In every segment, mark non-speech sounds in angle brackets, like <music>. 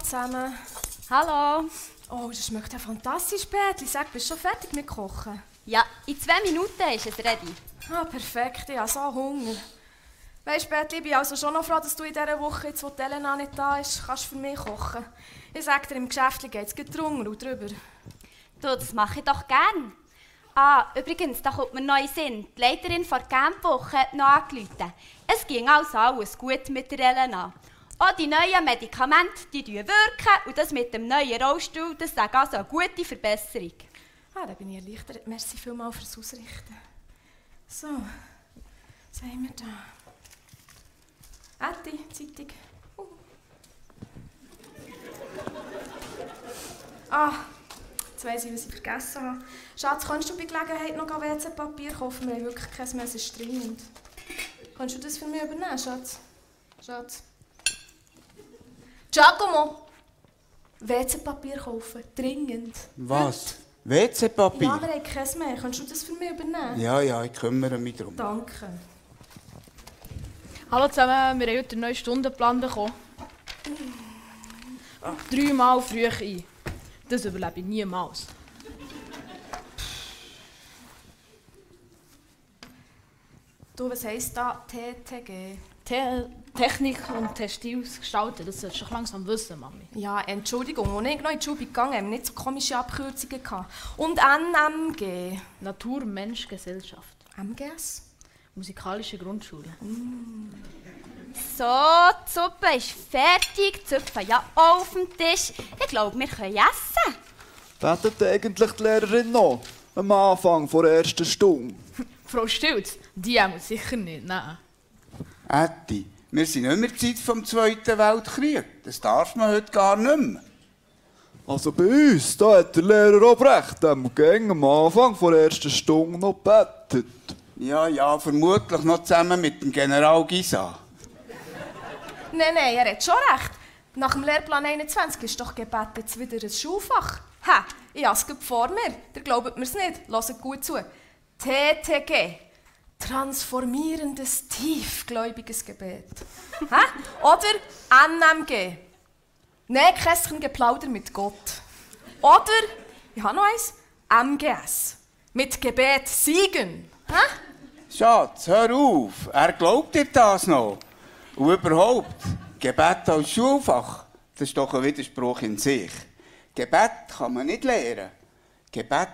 zusammen. Hallo. Oh, das schmeckt ja fantastisch, Bätli. Sag, bist du schon fertig mit Kochen? Ja, in zwei Minuten ist es ready. Ah, perfekt. Ich habe so Hunger. Weisst Bätli, ich bin also schon noch froh, dass du in dieser Woche, jetzt, wo die Elena nicht da ist, kannst für mich kochen. Ich sag dir, im Geschäft geht es drunter und drüber. Du, das mache ich doch gern. Ah, übrigens, da kommt mir neu Sinn. Die Leiterin der Campwoche hat noch angerufen. Es ging also alles gut mit der Elena. Auch die neuen Medikamente, die wirken und das mit dem neuen Rollstuhl, das sagt also eine gute Verbesserung. Ah, da bin ich erleichtert. Merci vielmals fürs Ausrichten. So, was haben wir da? Ätti, Zeitung. Uh. Ah, jetzt weiss ich, was ich vergessen habe. Schatz, kannst du bei Gelegenheit noch WC-Papier kaufen? Wir haben wirklich kein mehr, es ist dringend. Kannst du das für mich übernehmen, Schatz? Schatz. Giacomo! WC-Papier kaufen, dringend. Was? WC-Papier? Ja, wir haben keins mehr. Kannst du das für mich übernehmen? Ja, ja, ich kümmere mich darum. Danke. Hallo zusammen, wir haben heute einen neuen Stundenplan bekommen. Dreimal früh ein. Das überlebe ich niemals. Du, was heisst da TTG? Te Technik und Textils gestalten, das solltest du doch langsam wissen, Mami. Ja, Entschuldigung, als ich noch in die Schule gegangen haben wir nicht so komische Abkürzungen gehabt. Und NMG. Natur, Mensch, Gesellschaft. MGS? Musikalische Grundschule. So, die Suppe ist fertig, die Zupfe ja auf dem Tisch. Ich glaube, wir können essen. Betet eigentlich die Lehrerin noch? Am Anfang der ersten Stunde. <laughs> Frau Stilz, die haben wir sicher nicht, nein. Ätti, wir sind nicht mehr in Zeit vom Zweiten Weltkrieg. Das darf man heute gar nicht mehr. Also bei uns, da hat der Lehrer auch recht. Wir gegen am Anfang der ersten Stunde noch gebetet. Ja, ja, vermutlich noch zusammen mit dem General Gisa. Nein, nein, er hat schon recht. Nach dem Lehrplan 21 ist doch Gebet jetzt wieder ein Schulfach. Ha, ich habe es vor mir. Ihr glaubt mir es nicht. Hört gut zu. TTG. Transformierendes, tiefgläubiges Gebet. Oder NMG. Nähkästchen Geplauder mit Gott. Oder, ich habe noch eins, MGS. Mit Gebet siegen. Ha? Schatz, hör auf. Er glaubt dir das noch. Und überhaupt, Gebet als Schulfach, das ist doch ein Widerspruch in sich. Gebet kann man nicht lernen. Gebet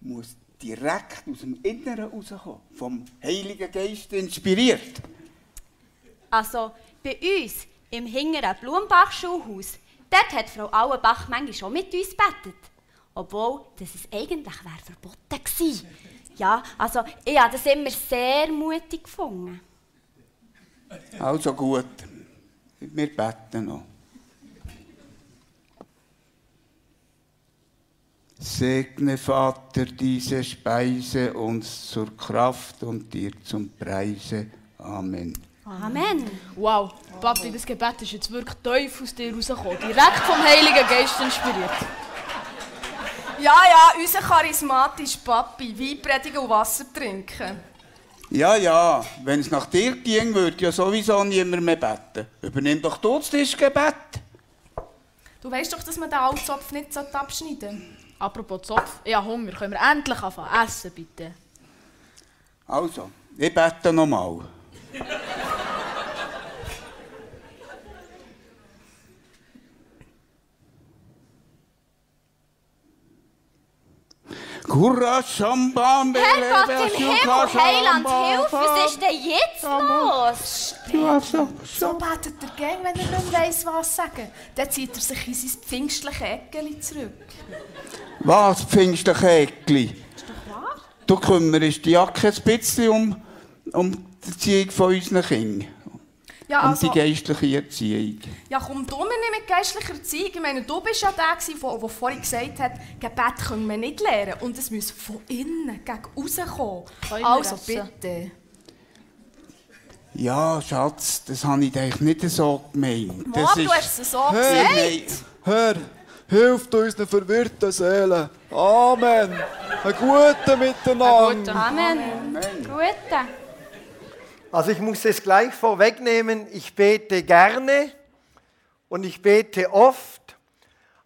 muss direkt aus dem Inneren rauskommen, vom Heiligen Geist inspiriert. Also, bei uns, im hinteren Blumenbach-Schulhaus, dort hat Frau Auenbach manchmal schon mit uns gebetet. Obwohl, das es eigentlich wäre verboten gewesen. Ja, also, ich habe das immer sehr mutig gefunden. Also gut, wir beten noch. Segne, Vater, diese Speise uns zur Kraft und dir zum Preise. Amen. Amen. Wow, Papi, das Gebet ist jetzt wirklich tief aus dir rausgekommen. Direkt vom Heiligen Geist inspiriert. Ja, ja, unser charismatischer Papi. Wein predigen und Wasser trinken. Ja, ja, wenn es nach dir ging, würde ja sowieso niemand mehr beten. Übernimm doch du das Tischgebet. Du weißt doch, dass man den Altzopf nicht abschneiden sollte. Apropos Zopf, ich habe Hunger. Können wir endlich anfangen essen, bitte? Also, ich bete nochmal. Herrgott im Himmel, Heiland, hilf, was ist denn jetzt los? So betet er gern, wenn er nicht weiss, was sagen. Dann zieht er sich in sein pfingstliche Eckeli zurück. Was, pfingstliche Eckli? Ist doch wahr? Du kümmerst die Jacke ein bisschen um, um die Erziehung von unseren Kindern. Ja, Um also, die geistliche Erziehung. ja, komm du mir nicht mit geistlicher Erziehung. Ich meine, du bist ja der, der, der vorhin gesagt hat, Gebet können wir nicht lernen. Und es muss von innen, gegen rauskommen. Also bitte. Ja, Schatz, das habe ich eigentlich nicht so gemeint. Mom, Das du hast es so Hey, gesagt. nein. Herr, hilft unseren verwirrten Seelen. Amen. Ein guten Miteinander. Amen. Gute. Also ich muss es gleich vorwegnehmen, ich bete gerne und ich bete oft,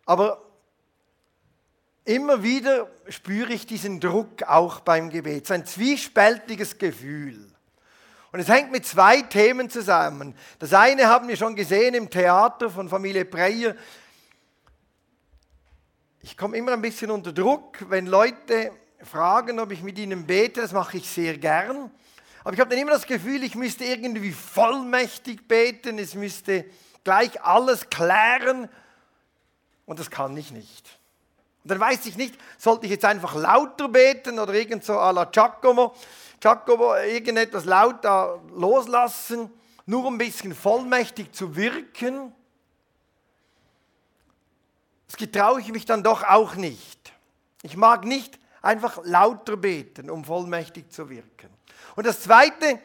aber immer wieder spüre ich diesen Druck auch beim Gebet, so ein zwiespältiges Gefühl. Und es hängt mit zwei Themen zusammen. Das eine haben wir schon gesehen im Theater von Familie Breyer. Ich komme immer ein bisschen unter Druck, wenn Leute fragen, ob ich mit ihnen bete. Das mache ich sehr gern. Aber ich habe dann immer das Gefühl, ich müsste irgendwie vollmächtig beten. Es müsste gleich alles klären. Und das kann ich nicht. Und dann weiß ich nicht, sollte ich jetzt einfach lauter beten oder irgend so à la Giacomo, Giacomo irgendetwas lauter loslassen, nur um ein bisschen vollmächtig zu wirken. Das getraue ich mich dann doch auch nicht. Ich mag nicht einfach lauter beten, um vollmächtig zu wirken. Und das Zweite,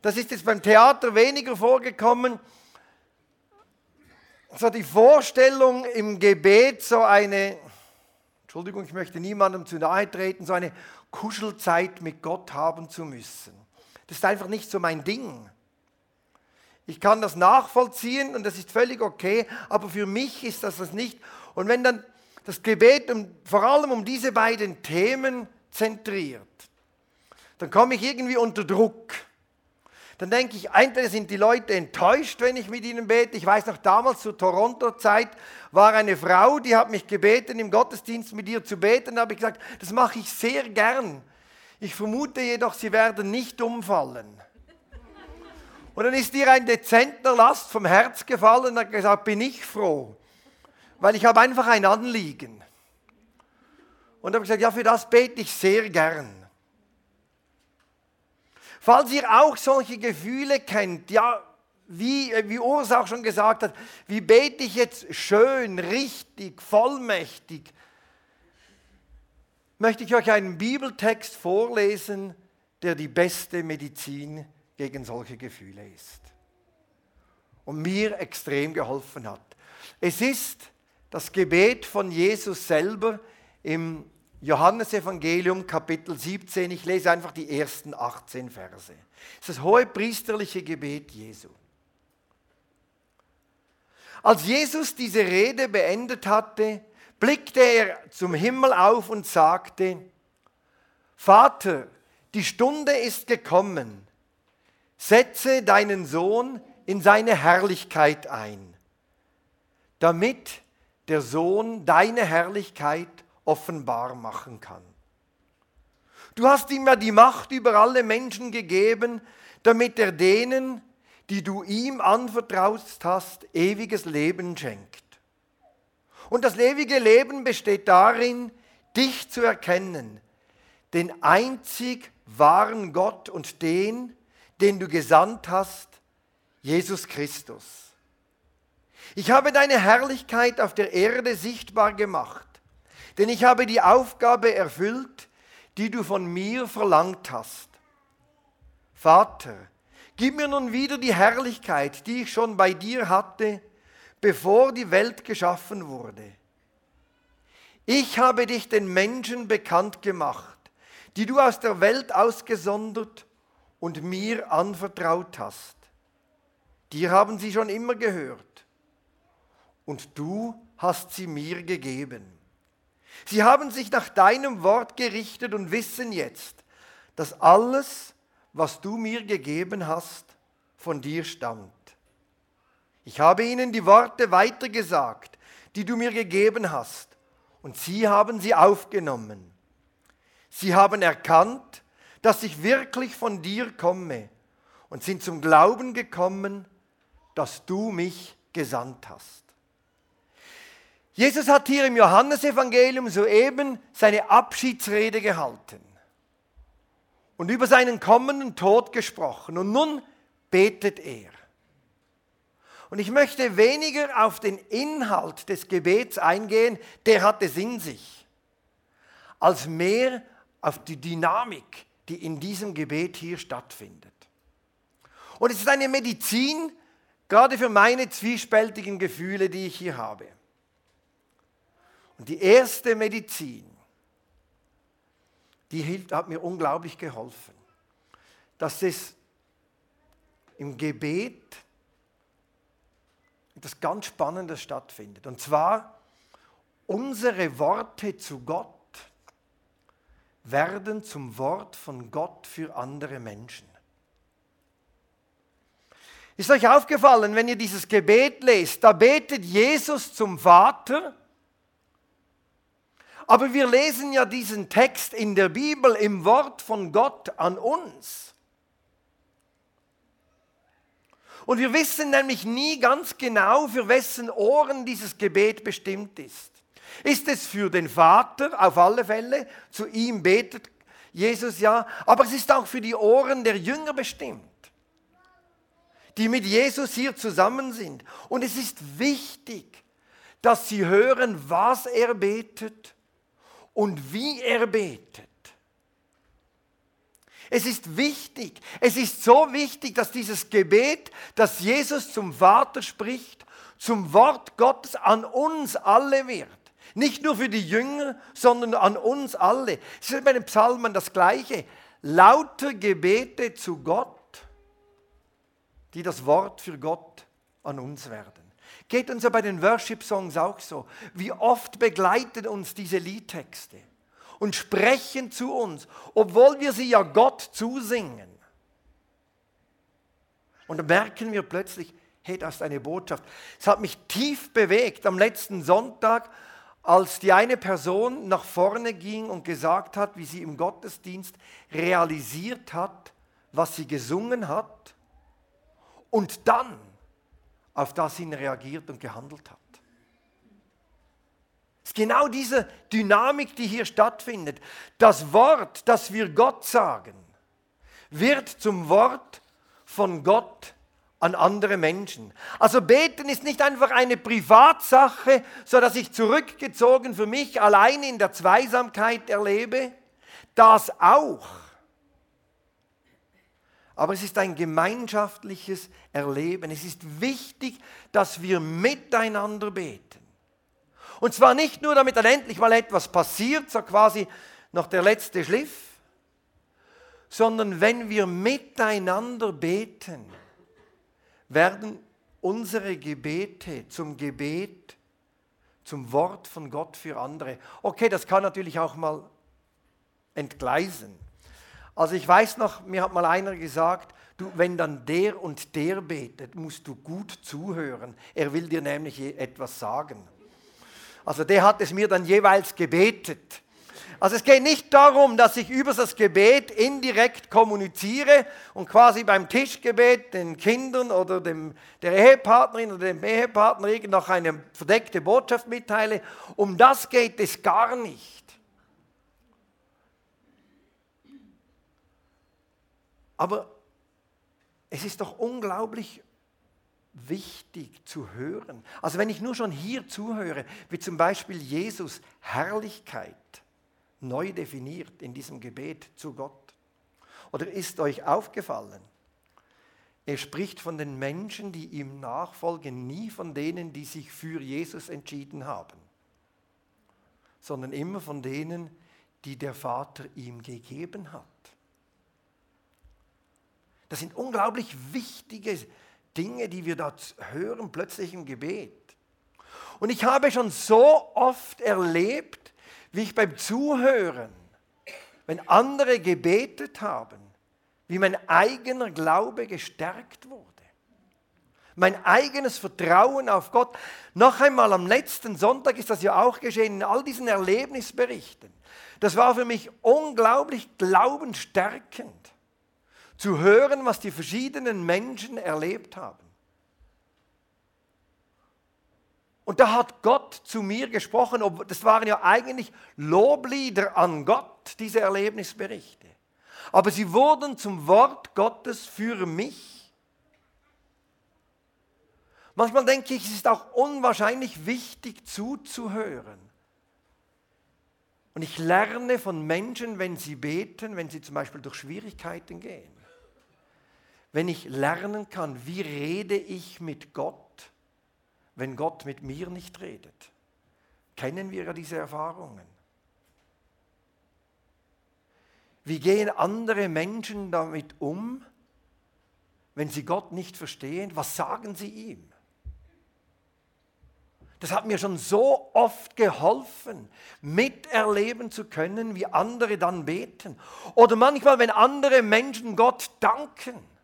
das ist jetzt beim Theater weniger vorgekommen, so die Vorstellung im Gebet, so eine, Entschuldigung, ich möchte niemandem zu nahe treten, so eine Kuschelzeit mit Gott haben zu müssen. Das ist einfach nicht so mein Ding. Ich kann das nachvollziehen und das ist völlig okay, aber für mich ist das das nicht. Und wenn dann das Gebet um, vor allem um diese beiden Themen zentriert, dann komme ich irgendwie unter Druck. Dann denke ich, entweder sind die Leute enttäuscht, wenn ich mit ihnen bete. Ich weiß noch, damals zur Toronto-Zeit war eine Frau, die hat mich gebeten, im Gottesdienst mit ihr zu beten. Da habe ich gesagt, das mache ich sehr gern. Ich vermute jedoch, sie werden nicht umfallen. Und dann ist ihr ein dezenter Last vom Herz gefallen und hat gesagt, bin ich froh, weil ich habe einfach ein Anliegen. Und habe gesagt, ja, für das bete ich sehr gern. Falls ihr auch solche Gefühle kennt, ja, wie, wie Urs auch schon gesagt hat, wie bete ich jetzt schön, richtig, vollmächtig, möchte ich euch einen Bibeltext vorlesen, der die beste Medizin gegen solche Gefühle ist. Und mir extrem geholfen hat. Es ist das Gebet von Jesus selber im Johannesevangelium Kapitel 17, ich lese einfach die ersten 18 Verse. Das ist das hohe priesterliche Gebet Jesu. Als Jesus diese Rede beendet hatte, blickte er zum Himmel auf und sagte, Vater, die Stunde ist gekommen, setze deinen Sohn in seine Herrlichkeit ein, damit der Sohn deine Herrlichkeit offenbar machen kann. Du hast ihm ja die Macht über alle Menschen gegeben, damit er denen, die du ihm anvertraut hast, ewiges Leben schenkt. Und das ewige Leben besteht darin, dich zu erkennen, den einzig wahren Gott und den, den du gesandt hast, Jesus Christus. Ich habe deine Herrlichkeit auf der Erde sichtbar gemacht denn ich habe die Aufgabe erfüllt, die du von mir verlangt hast. Vater, gib mir nun wieder die Herrlichkeit, die ich schon bei dir hatte, bevor die Welt geschaffen wurde. Ich habe dich den Menschen bekannt gemacht, die du aus der Welt ausgesondert und mir anvertraut hast. Dir haben sie schon immer gehört und du hast sie mir gegeben. Sie haben sich nach deinem Wort gerichtet und wissen jetzt, dass alles, was du mir gegeben hast, von dir stammt. Ich habe ihnen die Worte weitergesagt, die du mir gegeben hast, und sie haben sie aufgenommen. Sie haben erkannt, dass ich wirklich von dir komme und sind zum Glauben gekommen, dass du mich gesandt hast. Jesus hat hier im Johannesevangelium soeben seine Abschiedsrede gehalten und über seinen kommenden Tod gesprochen. Und nun betet er. Und ich möchte weniger auf den Inhalt des Gebets eingehen, der hat es in sich, als mehr auf die Dynamik, die in diesem Gebet hier stattfindet. Und es ist eine Medizin, gerade für meine zwiespältigen Gefühle, die ich hier habe. Und die erste Medizin, die hat mir unglaublich geholfen, dass es im Gebet etwas ganz Spannendes stattfindet. Und zwar, unsere Worte zu Gott werden zum Wort von Gott für andere Menschen. Ist euch aufgefallen, wenn ihr dieses Gebet lest, da betet Jesus zum Vater, aber wir lesen ja diesen Text in der Bibel im Wort von Gott an uns. Und wir wissen nämlich nie ganz genau, für wessen Ohren dieses Gebet bestimmt ist. Ist es für den Vater auf alle Fälle, zu ihm betet Jesus ja, aber es ist auch für die Ohren der Jünger bestimmt, die mit Jesus hier zusammen sind. Und es ist wichtig, dass sie hören, was er betet und wie er betet. Es ist wichtig, es ist so wichtig, dass dieses Gebet, das Jesus zum Vater spricht, zum Wort Gottes an uns alle wird. Nicht nur für die Jünger, sondern an uns alle. Es ist bei den Psalmen das Gleiche. Lauter Gebete zu Gott, die das Wort für Gott an uns werden. Geht uns ja bei den Worship-Songs auch so. Wie oft begleiten uns diese Liedtexte und sprechen zu uns, obwohl wir sie ja Gott zusingen. Und dann merken wir plötzlich, hey, das ist eine Botschaft. Es hat mich tief bewegt am letzten Sonntag, als die eine Person nach vorne ging und gesagt hat, wie sie im Gottesdienst realisiert hat, was sie gesungen hat und dann auf das hin reagiert und gehandelt hat. Es ist genau diese Dynamik, die hier stattfindet. Das Wort, das wir Gott sagen, wird zum Wort von Gott an andere Menschen. Also beten ist nicht einfach eine Privatsache, so dass ich zurückgezogen für mich allein in der Zweisamkeit erlebe. Das auch. Aber es ist ein gemeinschaftliches Erleben. Es ist wichtig, dass wir miteinander beten. Und zwar nicht nur, damit dann endlich mal etwas passiert, so quasi noch der letzte Schliff, sondern wenn wir miteinander beten, werden unsere Gebete zum Gebet, zum Wort von Gott für andere. Okay, das kann natürlich auch mal entgleisen. Also ich weiß noch, mir hat mal einer gesagt, du, wenn dann der und der betet, musst du gut zuhören. Er will dir nämlich etwas sagen. Also der hat es mir dann jeweils gebetet. Also es geht nicht darum, dass ich über das Gebet indirekt kommuniziere und quasi beim Tischgebet den Kindern oder dem, der Ehepartnerin oder dem Ehepartner noch eine verdeckte Botschaft mitteile. Um das geht es gar nicht. Aber es ist doch unglaublich wichtig zu hören. Also wenn ich nur schon hier zuhöre, wie zum Beispiel Jesus Herrlichkeit neu definiert in diesem Gebet zu Gott? Oder ist euch aufgefallen, er spricht von den Menschen, die ihm nachfolgen, nie von denen, die sich für Jesus entschieden haben, sondern immer von denen, die der Vater ihm gegeben hat. Das sind unglaublich wichtige Dinge, die wir dort hören, plötzlich im Gebet. Und ich habe schon so oft erlebt, wie ich beim Zuhören, wenn andere gebetet haben, wie mein eigener Glaube gestärkt wurde. Mein eigenes Vertrauen auf Gott. Noch einmal am letzten Sonntag ist das ja auch geschehen in all diesen Erlebnisberichten. Das war für mich unglaublich glaubensstärkend zu hören, was die verschiedenen Menschen erlebt haben. Und da hat Gott zu mir gesprochen, das waren ja eigentlich Loblieder an Gott, diese Erlebnisberichte. Aber sie wurden zum Wort Gottes für mich. Manchmal denke ich, es ist auch unwahrscheinlich wichtig zuzuhören. Und ich lerne von Menschen, wenn sie beten, wenn sie zum Beispiel durch Schwierigkeiten gehen. Wenn ich lernen kann, wie rede ich mit Gott, wenn Gott mit mir nicht redet. Kennen wir ja diese Erfahrungen. Wie gehen andere Menschen damit um, wenn sie Gott nicht verstehen? Was sagen sie ihm? Das hat mir schon so oft geholfen, miterleben zu können, wie andere dann beten. Oder manchmal, wenn andere Menschen Gott danken.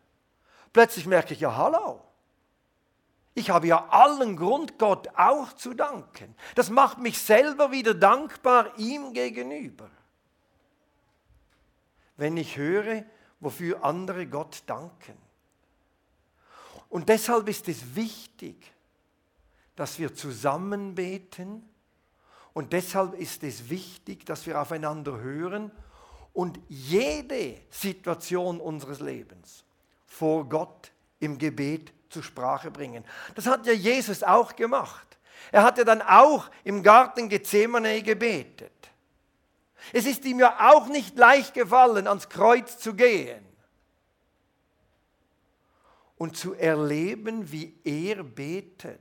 Plötzlich merke ich, ja, hallo. Ich habe ja allen Grund, Gott auch zu danken. Das macht mich selber wieder dankbar ihm gegenüber. Wenn ich höre, wofür andere Gott danken. Und deshalb ist es wichtig, dass wir zusammen beten. Und deshalb ist es wichtig, dass wir aufeinander hören und jede Situation unseres Lebens vor Gott im Gebet zur Sprache bringen. Das hat ja Jesus auch gemacht. Er hat ja dann auch im Garten Gethsemane gebetet. Es ist ihm ja auch nicht leicht gefallen, ans Kreuz zu gehen und zu erleben, wie er betet,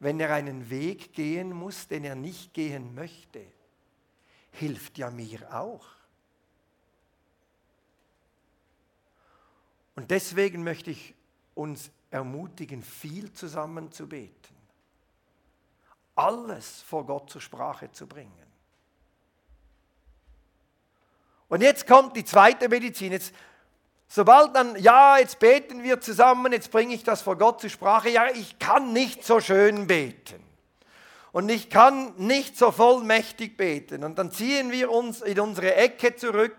wenn er einen Weg gehen muss, den er nicht gehen möchte, hilft ja mir auch. Und deswegen möchte ich uns ermutigen, viel zusammen zu beten. Alles vor Gott zur Sprache zu bringen. Und jetzt kommt die zweite Medizin. Jetzt, sobald dann, ja, jetzt beten wir zusammen, jetzt bringe ich das vor Gott zur Sprache. Ja, ich kann nicht so schön beten. Und ich kann nicht so vollmächtig beten. Und dann ziehen wir uns in unsere Ecke zurück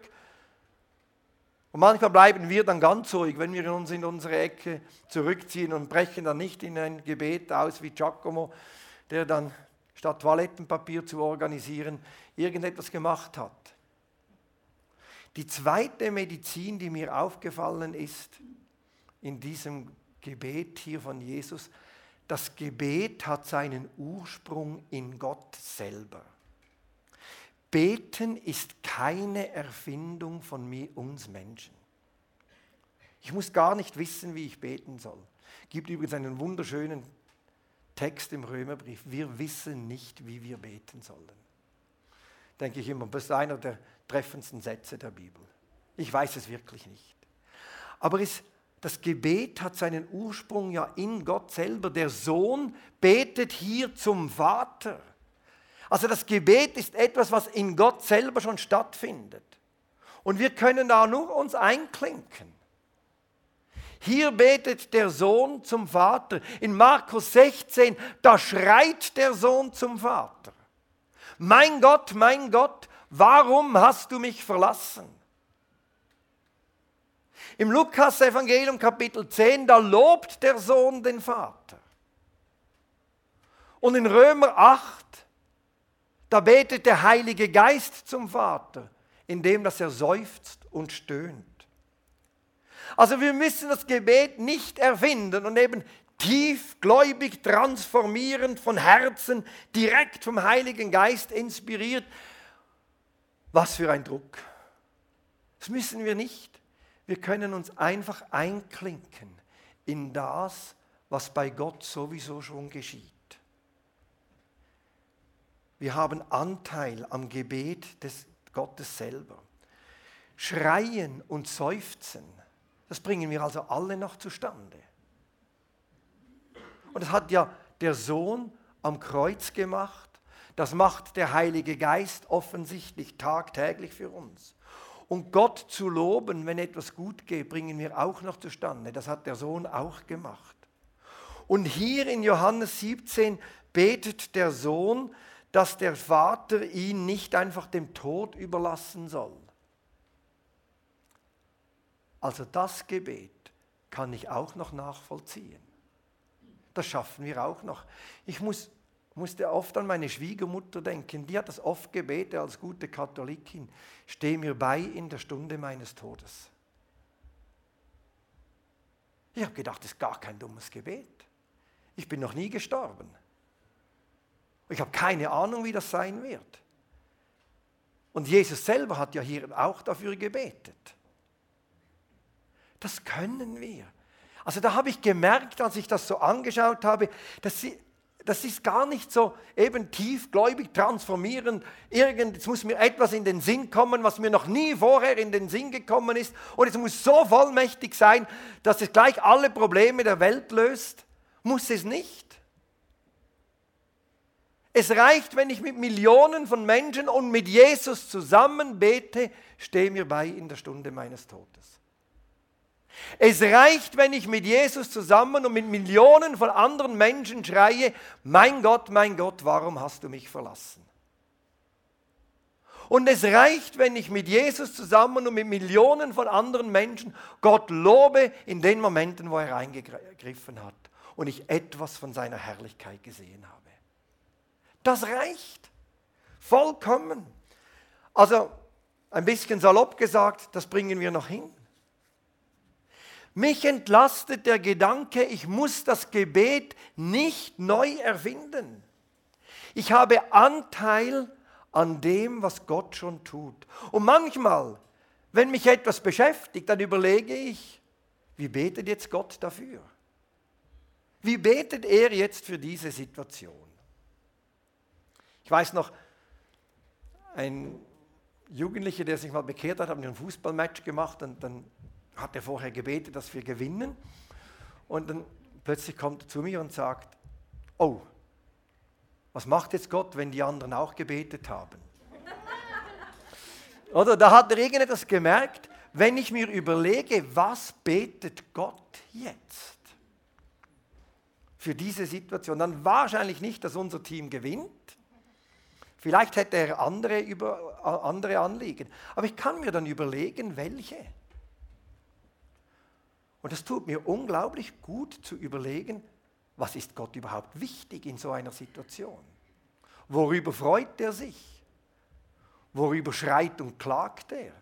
und manchmal bleiben wir dann ganz ruhig, wenn wir uns in unsere Ecke zurückziehen und brechen dann nicht in ein Gebet aus wie Giacomo, der dann statt Toilettenpapier zu organisieren irgendetwas gemacht hat. Die zweite Medizin, die mir aufgefallen ist in diesem Gebet hier von Jesus, das Gebet hat seinen Ursprung in Gott selber. Beten ist keine Erfindung von mir, uns Menschen. Ich muss gar nicht wissen, wie ich beten soll. Es gibt übrigens einen wunderschönen Text im Römerbrief. Wir wissen nicht, wie wir beten sollen. Denke ich immer, das ist einer der treffendsten Sätze der Bibel. Ich weiß es wirklich nicht. Aber es, das Gebet hat seinen Ursprung ja in Gott selber. Der Sohn betet hier zum Vater. Also das Gebet ist etwas, was in Gott selber schon stattfindet. Und wir können da nur uns einklinken. Hier betet der Sohn zum Vater. In Markus 16, da schreit der Sohn zum Vater. Mein Gott, mein Gott, warum hast du mich verlassen? Im Lukas-Evangelium Kapitel 10, da lobt der Sohn den Vater. Und in Römer 8, da betet der Heilige Geist zum Vater, indem dass er seufzt und stöhnt. Also wir müssen das Gebet nicht erfinden und eben tiefgläubig transformierend von Herzen, direkt vom Heiligen Geist inspiriert. Was für ein Druck. Das müssen wir nicht. Wir können uns einfach einklinken in das, was bei Gott sowieso schon geschieht. Wir haben Anteil am Gebet des Gottes selber. Schreien und seufzen, das bringen wir also alle noch zustande. Und das hat ja der Sohn am Kreuz gemacht. Das macht der Heilige Geist offensichtlich tagtäglich für uns. Und Gott zu loben, wenn etwas gut geht, bringen wir auch noch zustande. Das hat der Sohn auch gemacht. Und hier in Johannes 17 betet der Sohn, dass der Vater ihn nicht einfach dem Tod überlassen soll. Also das Gebet kann ich auch noch nachvollziehen. Das schaffen wir auch noch. Ich muss, musste oft an meine Schwiegermutter denken. Die hat das oft gebetet als gute Katholikin. Steh mir bei in der Stunde meines Todes. Ich habe gedacht, das ist gar kein dummes Gebet. Ich bin noch nie gestorben. Ich habe keine Ahnung, wie das sein wird. Und Jesus selber hat ja hier auch dafür gebetet. Das können wir. Also da habe ich gemerkt, als ich das so angeschaut habe, dass sie, das ist gar nicht so eben tiefgläubig transformierend. Irgend, jetzt muss mir etwas in den Sinn kommen, was mir noch nie vorher in den Sinn gekommen ist. Und es muss so vollmächtig sein, dass es gleich alle Probleme der Welt löst. Muss es nicht. Es reicht, wenn ich mit Millionen von Menschen und mit Jesus zusammen bete, steh mir bei in der Stunde meines Todes. Es reicht, wenn ich mit Jesus zusammen und mit Millionen von anderen Menschen schreie, mein Gott, mein Gott, warum hast du mich verlassen? Und es reicht, wenn ich mit Jesus zusammen und mit Millionen von anderen Menschen Gott lobe in den Momenten, wo er eingegriffen hat und ich etwas von seiner Herrlichkeit gesehen habe. Das reicht. Vollkommen. Also ein bisschen salopp gesagt, das bringen wir noch hin. Mich entlastet der Gedanke, ich muss das Gebet nicht neu erfinden. Ich habe Anteil an dem, was Gott schon tut. Und manchmal, wenn mich etwas beschäftigt, dann überlege ich, wie betet jetzt Gott dafür? Wie betet er jetzt für diese Situation? Ich weiß noch, ein Jugendlicher, der sich mal bekehrt hat, haben wir ein Fußballmatch gemacht und dann hat er vorher gebetet, dass wir gewinnen. Und dann plötzlich kommt er zu mir und sagt, oh, was macht jetzt Gott, wenn die anderen auch gebetet haben? <laughs> Oder da hat er irgendetwas gemerkt, wenn ich mir überlege, was betet Gott jetzt für diese Situation, dann wahrscheinlich nicht, dass unser Team gewinnt. Vielleicht hätte er andere, über, andere Anliegen. Aber ich kann mir dann überlegen, welche. Und es tut mir unglaublich gut zu überlegen, was ist Gott überhaupt wichtig in so einer Situation? Worüber freut er sich? Worüber schreit und klagt er?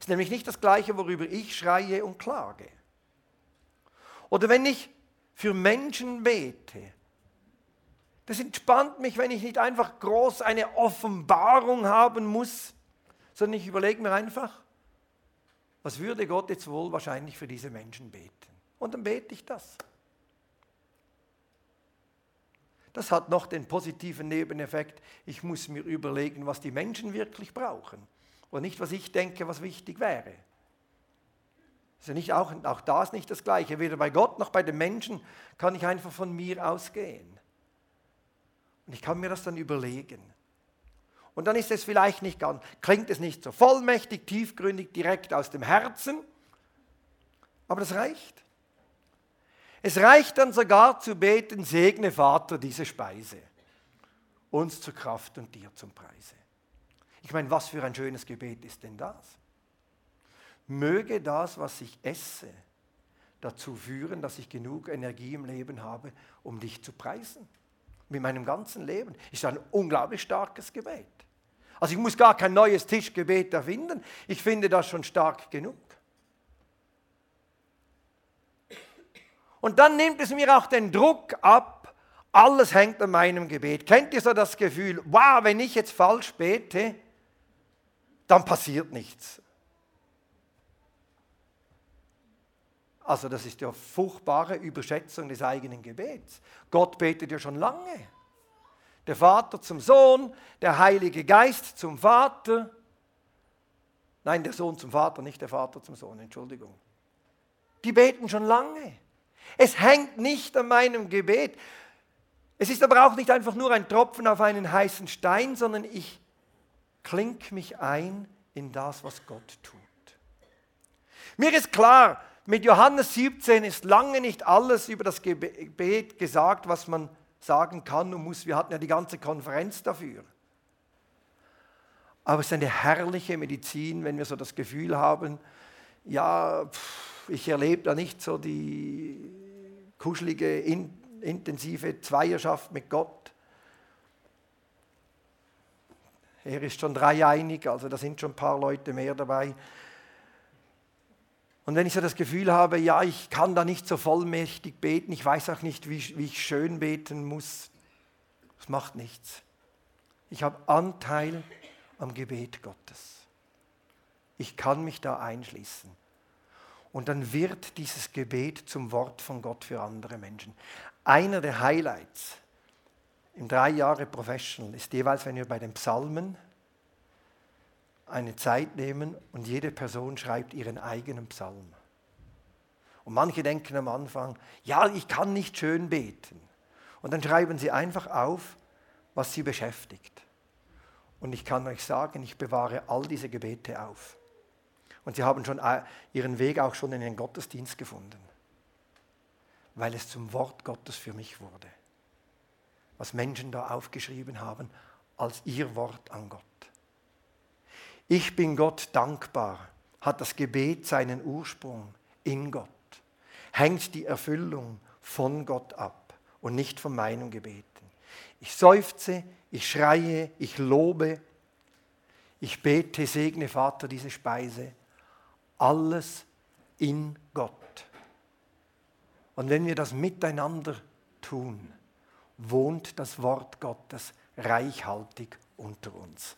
Es ist nämlich nicht das Gleiche, worüber ich schreie und klage. Oder wenn ich für Menschen bete, das entspannt mich, wenn ich nicht einfach groß eine Offenbarung haben muss, sondern ich überlege mir einfach, was würde Gott jetzt wohl wahrscheinlich für diese Menschen beten? Und dann bete ich das. Das hat noch den positiven Nebeneffekt, ich muss mir überlegen, was die Menschen wirklich brauchen und nicht, was ich denke, was wichtig wäre. Also nicht auch, auch da ist nicht das Gleiche. Weder bei Gott noch bei den Menschen kann ich einfach von mir ausgehen. Und ich kann mir das dann überlegen. Und dann ist es vielleicht nicht ganz, klingt es nicht so vollmächtig, tiefgründig, direkt aus dem Herzen, aber das reicht. Es reicht dann sogar zu beten, segne Vater diese Speise, uns zur Kraft und dir zum Preise. Ich meine, was für ein schönes Gebet ist denn das? Möge das, was ich esse, dazu führen, dass ich genug Energie im Leben habe, um dich zu preisen. Mit meinem ganzen Leben. Ist ein unglaublich starkes Gebet. Also ich muss gar kein neues Tischgebet erfinden. Ich finde das schon stark genug. Und dann nimmt es mir auch den Druck ab, alles hängt an meinem Gebet. Kennt ihr so das Gefühl, wow, wenn ich jetzt falsch bete, dann passiert nichts. Also das ist ja furchtbare Überschätzung des eigenen Gebets. Gott betet ja schon lange. Der Vater zum Sohn, der Heilige Geist zum Vater. Nein, der Sohn zum Vater, nicht der Vater zum Sohn, Entschuldigung. Die beten schon lange. Es hängt nicht an meinem Gebet. Es ist aber auch nicht einfach nur ein Tropfen auf einen heißen Stein, sondern ich klinke mich ein in das, was Gott tut. Mir ist klar, mit Johannes 17 ist lange nicht alles über das Gebet gesagt, was man sagen kann und muss. Wir hatten ja die ganze Konferenz dafür. Aber es ist eine herrliche Medizin, wenn wir so das Gefühl haben, ja, ich erlebe da nicht so die kuschelige, in, intensive Zweierschaft mit Gott. Er ist schon dreieinig, also da sind schon ein paar Leute mehr dabei. Und wenn ich so das Gefühl habe, ja, ich kann da nicht so vollmächtig beten, ich weiß auch nicht, wie, wie ich schön beten muss, das macht nichts. Ich habe Anteil am Gebet Gottes. Ich kann mich da einschließen. Und dann wird dieses Gebet zum Wort von Gott für andere Menschen. Einer der Highlights im drei Jahre Professional ist jeweils, wenn wir bei den Psalmen eine Zeit nehmen und jede Person schreibt ihren eigenen Psalm. Und manche denken am Anfang, ja, ich kann nicht schön beten. Und dann schreiben sie einfach auf, was sie beschäftigt. Und ich kann euch sagen, ich bewahre all diese Gebete auf. Und sie haben schon äh, ihren Weg auch schon in den Gottesdienst gefunden, weil es zum Wort Gottes für mich wurde. Was Menschen da aufgeschrieben haben als ihr Wort an Gott. Ich bin Gott dankbar, hat das Gebet seinen Ursprung in Gott, hängt die Erfüllung von Gott ab und nicht von meinem Gebeten. Ich seufze, ich schreie, ich lobe, ich bete, segne Vater diese Speise, alles in Gott. Und wenn wir das miteinander tun, wohnt das Wort Gottes reichhaltig unter uns.